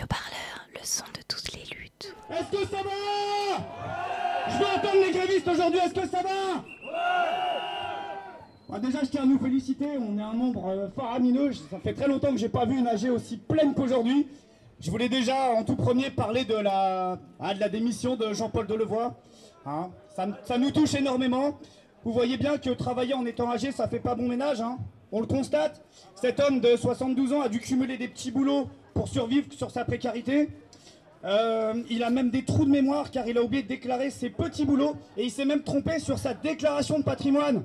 Le son de toutes les luttes. Est-ce que ça va? Je veux entendre les grévistes aujourd'hui, est-ce que ça va? Bah, Déjà, je tiens à nous féliciter, on est un nombre euh, faramineux. Ça fait très longtemps que j'ai pas vu une AG aussi pleine qu'aujourd'hui. Je voulais déjà, en tout premier, parler de la, ah, de la démission de Jean-Paul Delevoye. Hein, ça, ça nous touche énormément. Vous voyez bien que travailler en étant âgé, ça fait pas bon ménage. hein. On le constate. Cet homme de 72 ans a dû cumuler des petits boulots pour survivre sur sa précarité. Euh, il a même des trous de mémoire car il a oublié de déclarer ses petits boulots et il s'est même trompé sur sa déclaration de patrimoine.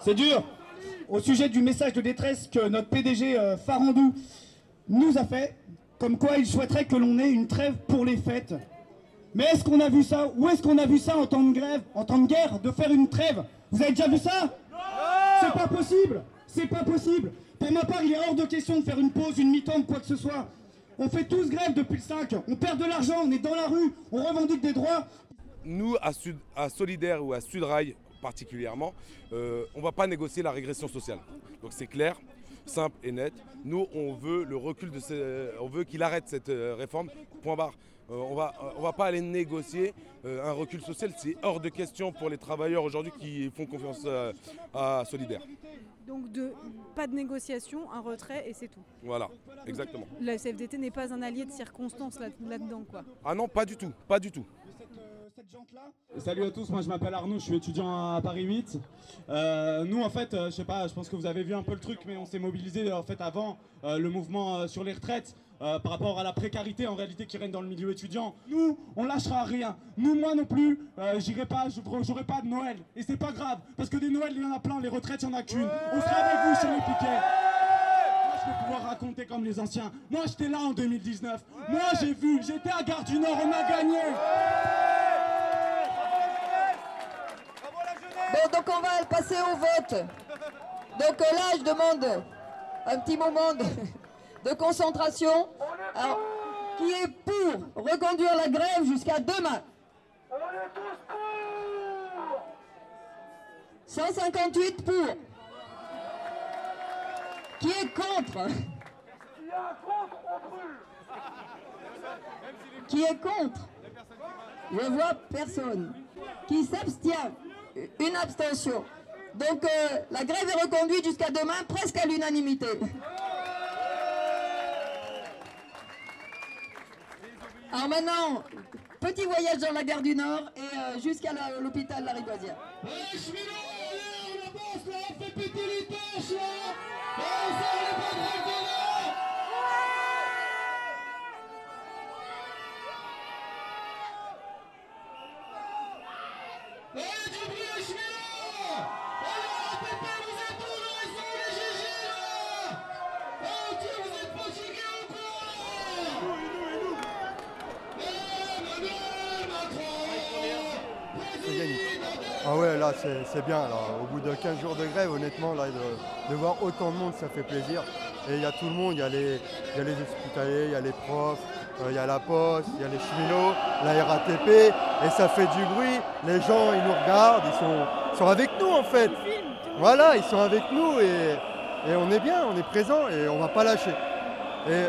C'est dur. Au sujet du message de détresse que notre PDG euh, Farandou nous a fait, comme quoi il souhaiterait que l'on ait une trêve pour les fêtes. Mais est-ce qu'on a vu ça Où est-ce qu'on a vu ça en temps de grève, en temps de guerre, de faire une trêve? Vous avez déjà vu ça? C'est pas possible C'est pas possible Pour ma part, il est hors de question de faire une pause, une mi-temps, quoi que ce soit. On fait tous grève depuis le 5, on perd de l'argent, on est dans la rue, on revendique des droits. Nous, à, Sud, à Solidaire ou à Sudrail particulièrement, euh, on ne va pas négocier la régression sociale. Donc c'est clair, simple et net. Nous, on veut le recul de on veut qu'il arrête cette euh, réforme. Point barre. Euh, on va, on va pas aller négocier euh, un recul social. C'est hors de question pour les travailleurs aujourd'hui qui font confiance euh, à Solidaire. Donc de, pas de négociation, un retrait et c'est tout. Voilà, exactement. La CFDT n'est pas un allié de circonstance là- là-dedans quoi. Ah non, pas du tout, pas du tout. Salut à tous, moi je m'appelle Arnaud, je suis étudiant à Paris 8. Euh, nous en fait, euh, je sais pas, je pense que vous avez vu un peu le truc, mais on s'est mobilisé en fait avant euh, le mouvement euh, sur les retraites. Euh, par rapport à la précarité en réalité qui règne dans le milieu étudiant. Nous, on lâchera rien. Nous, moi non plus, euh, j'irai pas, j'aurai pas de Noël. Et c'est pas grave, parce que des Noëls, il y en a plein, les retraites, il y en a qu'une. On sera avec vous sur les piquets. Moi, je vais pouvoir raconter comme les anciens. Moi, j'étais là en 2019. Moi, j'ai vu, j'étais à Gare du Nord, on a gagné. Bon, donc on va passer au vote. Donc euh, là, je demande un petit moment de, de concentration. Alors, qui est pour reconduire la grève jusqu'à demain? 158 pour. Qui est contre? Qui est contre? Je vois personne. Qui s'abstient? Une abstention. Donc euh, la grève est reconduite jusqu'à demain, presque à l'unanimité. Alors maintenant, petit voyage dans la gare du Nord et euh, jusqu'à la- l'hôpital. C'est Ah ouais, là, c'est bien. Là. Au bout de 15 jours de grève, honnêtement, là, de, de voir autant de monde, ça fait plaisir. Et il y a tout le monde. Il y, a les- y a les hospitaliers, il y a les profs, euh, il y a la poste, il y a les cheminots, la RATP. Et ça fait du bruit. Les gens, ils nous regardent, ils sont, sont avec nous, en fait. Voilà, ils sont avec nous et, et on est bien, on est présent et on va pas lâcher. Et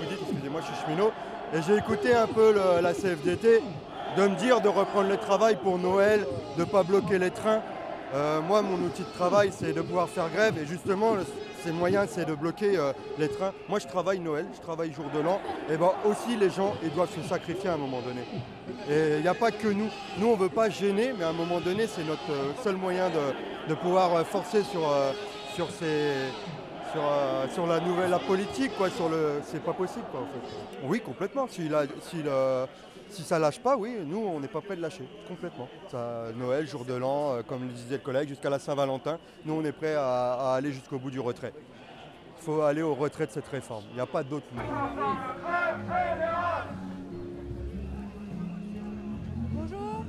vous dites, excusez-moi, je suis cheminot. Et j'ai écouté un peu le- la CFDT de me dire de reprendre le travail pour Noël, de ne pas bloquer les trains. Euh, moi, mon outil de travail, c'est de pouvoir faire grève. Et justement, c'est le moyen, c'est de bloquer euh, les trains. Moi, je travaille Noël, je travaille jour de l'an. Et ben aussi, les gens, ils doivent se sacrifier à un moment donné. Et il n'y a pas que nous. Nous, on ne veut pas gêner, mais à un moment donné, c'est notre euh, seul moyen de, pouvoir forcer sur ces, sur, euh, sur la nouvelle la politique quoi sur le c'est pas possible quoi en fait oui complètement si, la- si, le- si ça lâche pas oui nous on n'est pas prêt de lâcher complètement ça, Noël jour de l'an euh, comme le disait le collègue jusqu'à la Saint-Valentin nous on est prêt à, à aller jusqu'au bout du retrait il faut aller au retrait de cette réforme il n'y a pas d'autre moyen. Bonjour.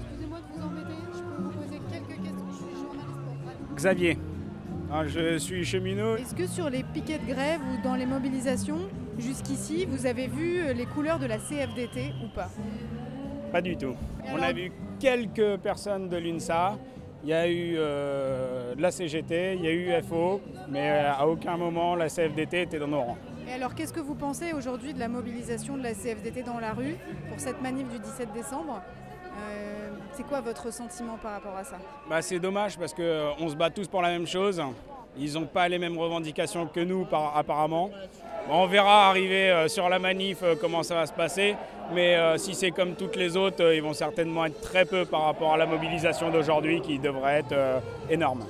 Excusez-moi de vous embêter, je peux vous poser quelques questions. Je suis journaliste. Xavier. Ah, je suis cheminot. Est-ce que sur les piquets de grève ou dans les mobilisations, jusqu'ici, vous avez vu euh, les couleurs de la CFDT ou pas? Pas du tout. Et On alors a vu quelques personnes de l'UNSA, il y a eu euh, la CGT, il y a eu FO, mais euh, à aucun moment la CFDT était dans nos rangs. Et alors, qu'est-ce que vous pensez aujourd'hui de la mobilisation de la CFDT dans la rue pour cette manif du 17 décembre? Euh, C'est quoi votre sentiment par rapport à ça? Bah, c'est dommage parce qu'on se bat tous pour la même chose. Ils n'ont pas les mêmes revendications que nous par- apparemment. On verra arriver euh, sur la manif euh, comment ça va se passer. Mais euh, si c'est comme toutes les autres, euh, ils vont certainement être très peu par rapport à la mobilisation d'aujourd'hui qui devrait être euh, énorme.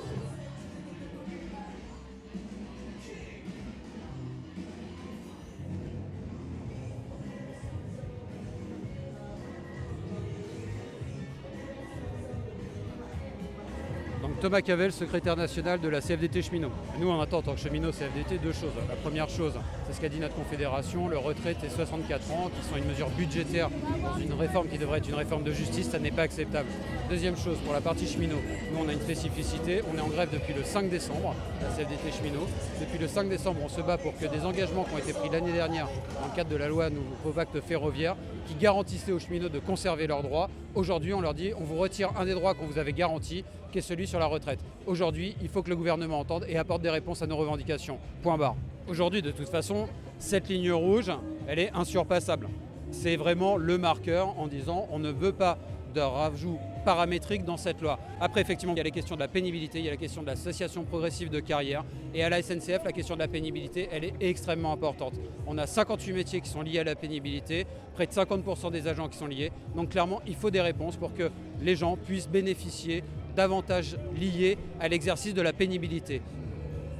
Thomas Cavel, secrétaire national de la CFDT cheminot. Nous, on attend en tant que cheminot CFDT deux choses. La première chose, c'est ce qu'a dit notre confédération, le retrait des 64 ans, qui sont une mesure budgétaire dans une réforme qui devrait être une réforme de justice, ça n'est pas acceptable. Deuxième chose, pour la partie cheminot, nous on a une spécificité, on est en grève depuis le 5 décembre, la CFDT cheminot. Depuis le 5 décembre, on se bat pour que des engagements qui ont été pris l'année dernière dans le cadre de la loi Nouveau Pacte ferroviaire, qui garantissaient aux cheminots de conserver leurs droits, aujourd'hui on leur dit on vous retire un des droits qu'on vous avait garantis, qui est celui sur la retraite. Aujourd'hui, il faut que le gouvernement entende et apporte des réponses à nos revendications. Point barre. Aujourd'hui, de toute façon, cette ligne rouge, elle est insurpassable. C'est vraiment le marqueur en disant on ne veut pas de rajout paramétrique dans cette loi. Après, effectivement, il y a les questions de la pénibilité, il y a la question de l'association progressive de carrière. Et à la SNCF, la question de la pénibilité, elle est extrêmement importante. On a 58 métiers qui sont liés à la pénibilité, près de 50% des agents qui sont liés. Donc clairement, il faut des réponses pour que les gens puissent bénéficier d'avantages liés à l'exercice de la pénibilité.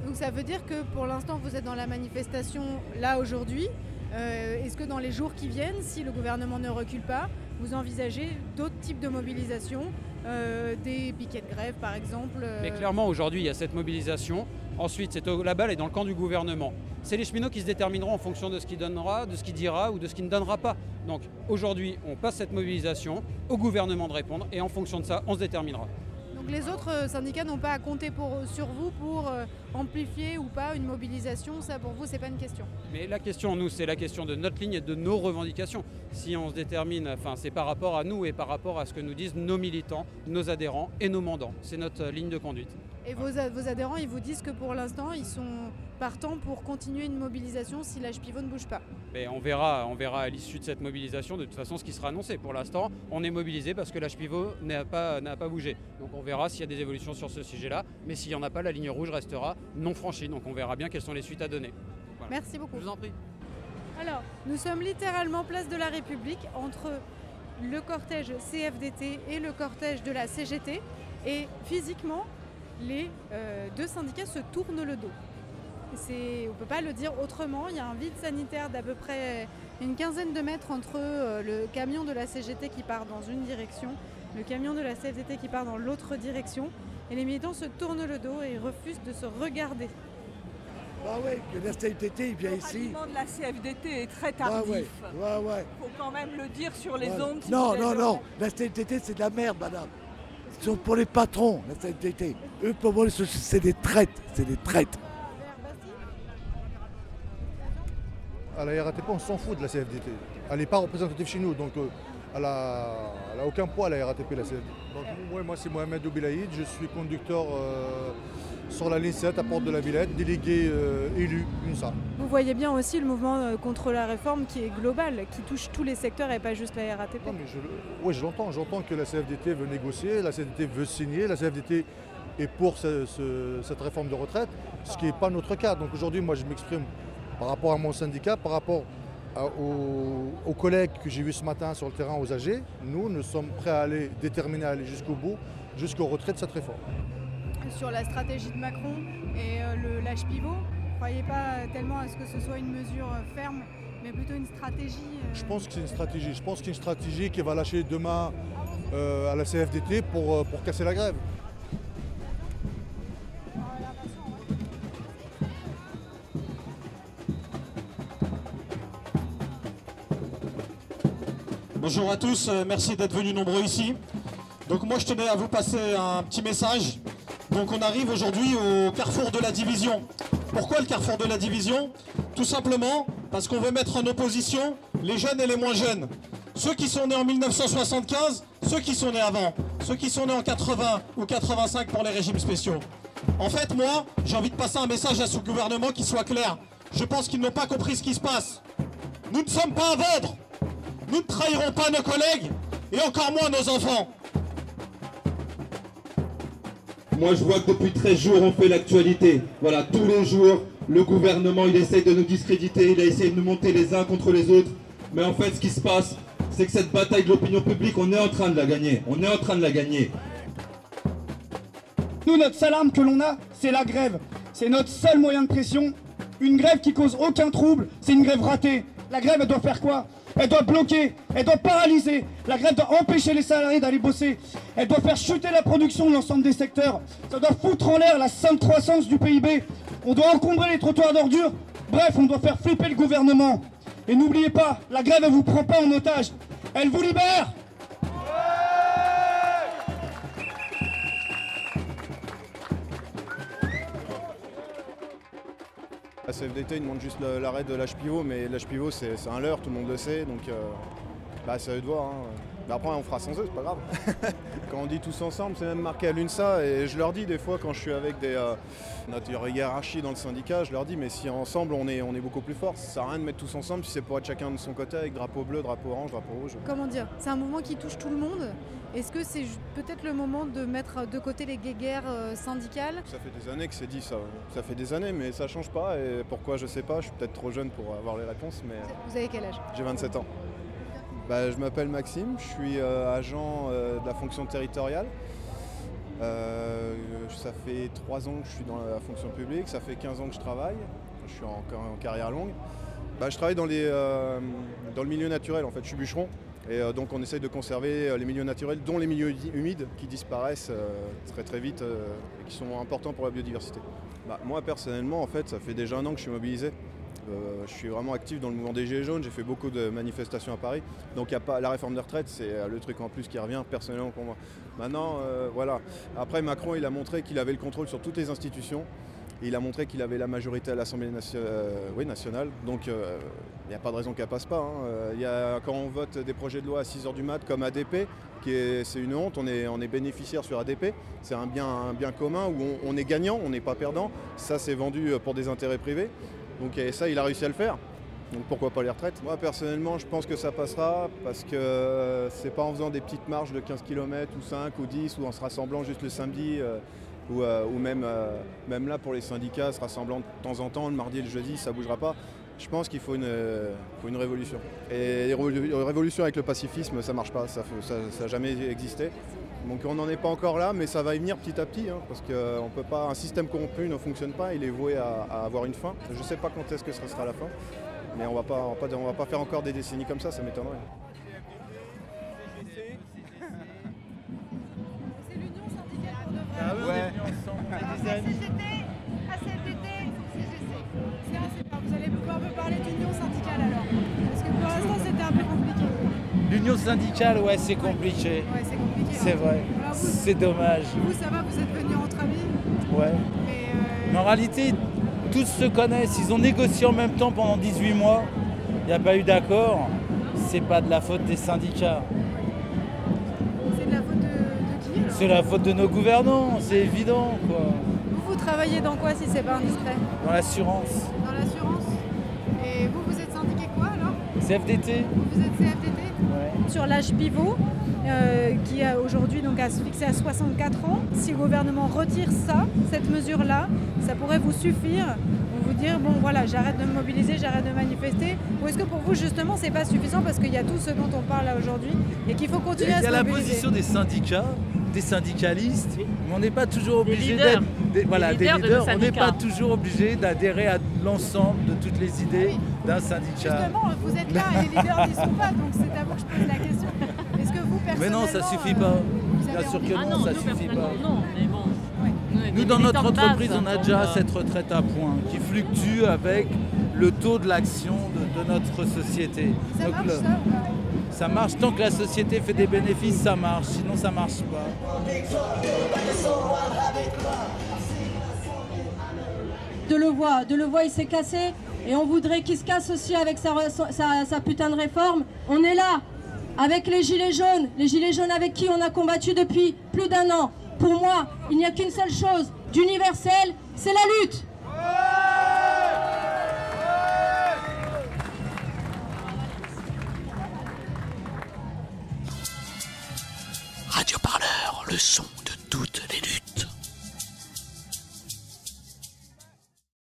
Donc ça veut dire que pour l'instant vous êtes dans la manifestation là aujourd'hui. Euh, Est-ce que dans les jours qui viennent, si le gouvernement ne recule pas, vous envisagez d'autres types de mobilisation, euh, des piquets de grève par exemple euh, Mais clairement, aujourd'hui, il y a cette mobilisation. Ensuite, c'est la balle est dans le camp du gouvernement. C'est les cheminots qui se détermineront en fonction de ce qu'il donnera, de ce qu'il dira ou de ce qu'il ne donnera pas. Donc aujourd'hui, on passe cette mobilisation au gouvernement de répondre et en fonction de ça, on se déterminera. Donc les autres euh, syndicats n'ont pas à compter pour, sur vous pour euh, amplifier ou pas une mobilisation. Ça pour vous, c'est pas une question. Mais la question, nous, c'est la question de notre ligne et de nos revendications. Si on se détermine, enfin, c'est par rapport à nous et par rapport à ce que nous disent nos militants, nos adhérents et nos mandants. C'est notre euh, ligne de conduite. Et vos adhérents, ils vous disent que pour l'instant, ils sont partants pour continuer une mobilisation si l'âge pivot ne bouge pas. Mais on verra, on verra à l'issue de cette mobilisation de toute façon ce qui sera annoncé. Pour l'instant, on est mobilisé parce que l'âge pivot n'a pas, n'a pas bougé. Donc on verra s'il y a des évolutions sur ce sujet-là. Mais s'il n'y en a pas, la ligne rouge restera non franchie. Donc on verra bien quelles sont les suites à donner. Voilà. Merci beaucoup. Je vous en prie. Alors, nous sommes littéralement place de la République entre le cortège CFDT et le cortège de la CGT. Et physiquement, les euh, deux syndicats se tournent le dos. C'est- On ne peut pas le dire autrement. Il y a un vide sanitaire d'à peu près une quinzaine de mètres entre euh, le camion de la CGT qui part dans une direction, le camion de la CFDT qui part dans l'autre direction. Et les militants se tournent le dos et refusent de se regarder. Ah ouais, que la CFDT il vient Le ici. ralliement de la CFDT est très Ouais, tardif. ouais, ouais, ouais. faut quand même le dire sur les ondes. si non, non, non, la CFDT c'est de la merde, madame. Sont pour les patrons, la CFDT. Eux, pour moi, c'est des traites, c'est des traites. À la RATP, on s'en fout de la CFDT. Elle n'est pas représentative chez nous, donc euh, elle n'a aucun poids à la RATP, la CFDT. Donc, ouais, moi, c'est Mohamed Oubilaïd, je suis conducteur euh, sur la ligne 7 à Porte de la Villette, délégué euh, élu UNSA. Vous voyez bien aussi le mouvement contre la réforme qui est global, qui touche tous les secteurs et pas juste la RATP. Oui, je l'entends. J'entends que la CFDT veut négocier, la CFDT veut signer, la CFDT est pour ce- ce- cette réforme de retraite, ce qui n'est pas notre cas. Donc aujourd'hui, moi, je m'exprime par rapport à mon syndicat, par rapport à- aux, aux collègues que j'ai vus ce matin sur le terrain, aux AG. Nous, nous sommes prêts à aller, déterminés à aller jusqu'au bout, jusqu'au retrait de cette réforme. Sur la stratégie de Macron et euh, le lâche pivot, ne croyez pas tellement à ce que ce soit une mesure euh, ferme, mais plutôt une stratégie. euh, Je pense que c'est une stratégie. Je pense une stratégie qui va lâcher demain euh, à la CFDT pour, euh, pour casser la grève. Bonjour à tous, euh, merci d'être venus nombreux ici. Donc moi je tenais à vous passer un petit message. Donc on arrive aujourd'hui au carrefour de la division. Pourquoi le carrefour de la division? Tout simplement parce qu'on veut mettre en opposition les jeunes et les moins jeunes. Ceux qui sont nés en 1975, ceux qui sont nés avant, ceux qui sont nés en 80 ou 85 pour les régimes spéciaux. En fait, moi, j'ai envie de passer un message à ce gouvernement qui soit clair. Je pense qu'ils n'ont pas compris ce qui se passe. Nous ne sommes pas à vendre. Nous ne trahirons pas nos collègues et encore moins nos enfants. Moi, je vois que depuis 13 jours, on fait l'actualité. Voilà, tous les jours, le gouvernement, il essaye de nous discréditer, il a essayé de nous monter les uns contre les autres. Mais en fait, ce qui se passe, c'est que cette bataille de l'opinion publique, on est en train de la gagner. On est en train de la gagner. Nous, notre seule arme que l'on a, c'est la grève. C'est notre seul moyen de pression. Une grève qui cause aucun trouble, c'est une grève ratée. La grève, elle doit faire quoi? Elle doit bloquer, elle doit paralyser. La grève doit empêcher les salariés d'aller bosser. Elle doit faire chuter la production de l'ensemble des secteurs. Ça doit foutre en l'air la sainte croissance du PIB. On doit encombrer les trottoirs d'ordures. Bref, on doit faire flipper le gouvernement. Et n'oubliez pas, la grève, elle vous prend pas en otage. Elle vous libère La CFDT il demande juste l'arrêt de l'âge pivot, mais l'âge pivot c'est un leurre, tout le monde le sait, donc euh, bah, c'est à eux de voir. hein. Mais après on fera sans eux, c'est pas grave. quand on dit tous ensemble, c'est même marqué à l'UNSA, et je leur dis des fois quand je suis avec des, euh, notre hiérarchie dans le syndicat, je leur dis mais si ensemble on est, on est beaucoup plus fort, ça sert à rien de mettre tous ensemble si c'est pour être chacun de son côté avec drapeau bleu, drapeau orange, drapeau rouge. Comment dire? C'est un mouvement qui touche tout le monde. Est-ce que c'est peut-être le moment de mettre de côté les guéguerres euh, syndicales? Ça fait des années que c'est dit ça, ça fait des années mais ça change pas, et pourquoi je sais pas, je suis peut-être trop jeune pour avoir les réponses, mais... Vous avez quel âge? J'ai 27 ans. Bah, je m'appelle Maxime, je suis euh, agent euh, de la fonction territoriale. Euh, ça fait 3 ans que je suis dans la fonction publique, ça fait 15 ans que je travaille, je suis en, en carrière longue. Bah, je travaille dans, les, dans le milieu naturel, en fait, je suis bûcheron. Et euh, donc on essaye de conserver euh, les milieux naturels, dont les milieux hu- humides qui disparaissent euh, très très vite et qui sont importants pour la biodiversité. Bah, moi personnellement, en fait, ça fait déjà un an que je suis mobilisé. Je suis vraiment actif dans le mouvement des Gilets jaunes, j'ai fait beaucoup de manifestations à Paris. Donc y a pas, la réforme des retraites, c'est le truc en plus qui revient personnellement pour moi. Maintenant, voilà. Après, Macron, il a montré qu'il avait le contrôle sur toutes les institutions. Il a montré qu'il avait la majorité à l'Assemblée euh, nationale. Donc il n'y a pas de raison qu'elle passe pas. hein. Euh, y a- quand on vote des projets de loi à 6h du mat comme ADP, c'est une honte, on est, bénéficiaire sur ADP. C'est un bien, un bien commun où on, est gagnant, on n'est pas perdant. Ça, c'est vendu euh, pour des intérêts privés. Donc et ça, il a réussi à le faire. Donc pourquoi pas les retraites? Moi personnellement je pense que ça passera parce que euh, c'est pas en faisant des petites marches de 15 km ou 5 ou 10 ou en se rassemblant juste le samedi euh, ou, euh, ou même, euh, même là pour les syndicats se rassemblant de temps en temps le mardi et le jeudi ça bougera pas. Je pense qu'il faut une, euh, une révolution. Et révolu- révolution avec le pacifisme ça marche pas, ça n'a jamais existé. Donc on n'en est pas encore là, mais ça va y venir petit à petit, hein, parce qu'on peut pas, un système corrompu ne fonctionne pas, il est voué à, à avoir une fin. Je ne sais pas quand est-ce que ce sera la fin, mais on on va pas faire encore des décennies comme ça, ça m'étonnerait. Ah ouais. Vous allez pouvoir me parler d'union syndicale alors Parce que pour l'instant c'était un peu compliqué. L'union syndicale, ouais, c'est compliqué. Ouais, c'est compliqué. C'est hein. vrai. Alors vous- C'est dommage. Vous ça va, vous êtes venus entre amis? Ouais. Mais en réalité, tous se connaissent. Ils ont négocié en même temps pendant 18 mois. Il n'y a pas eu d'accord. C'est pas de la faute des syndicats. C'est la faute de nos gouvernants. C'est évident, quoi. Vous, vous travaillez dans quoi si c'est pas indiscret Dans l'assurance. Dans l'assurance Et vous, vous êtes syndiqué quoi alors CFDT. Vous êtes CFDT Sur l'âge pivot, euh, qui a aujourd'hui donc à se fixer à 64 ans, si le gouvernement retire ça, cette mesure-là, ça pourrait vous suffire pour vous dire bon voilà j'arrête de me mobiliser, j'arrête de manifester Ou est-ce que pour vous justement c'est pas suffisant parce qu'il y a tout ce dont on parle là aujourd'hui et qu'il faut Il continuer à y se a la mobiliser position des syndicats, des syndicalistes, mais on n'est pas toujours obligé d'être des, voilà, Des des leaders de on n'est pas toujours obligé d'adhérer à l'ensemble de toutes les idées d'un syndicat. Justement, vous êtes là et les leaders n'y sont pas, donc c'est à vous que je pose la question. Est-ce que vous, Mais personnellement... non, ça suffit euh, pas. vous avez Bien sûr que Ah non, non, ça nous, suffit pas. personnellement, non, mais bon. Nous, dans notre entreprise, base, on a déjà euh, cette retraite à points qui fluctue avec le taux de l'action de, de notre société. Ça Donc, marche le- ça pas? Ça marche tant que la société fait des bénéfices, ça marche. Sinon, ça marche pas. de le voir. De le il s'est cassé. Et on voudrait qu'il se casse aussi avec sa, sa, sa putain de réforme. On est là, avec les Gilets jaunes. Les Gilets jaunes avec qui on a combattu depuis plus d'un an. Pour moi, il n'y a qu'une seule chose d'universel, c'est la lutte.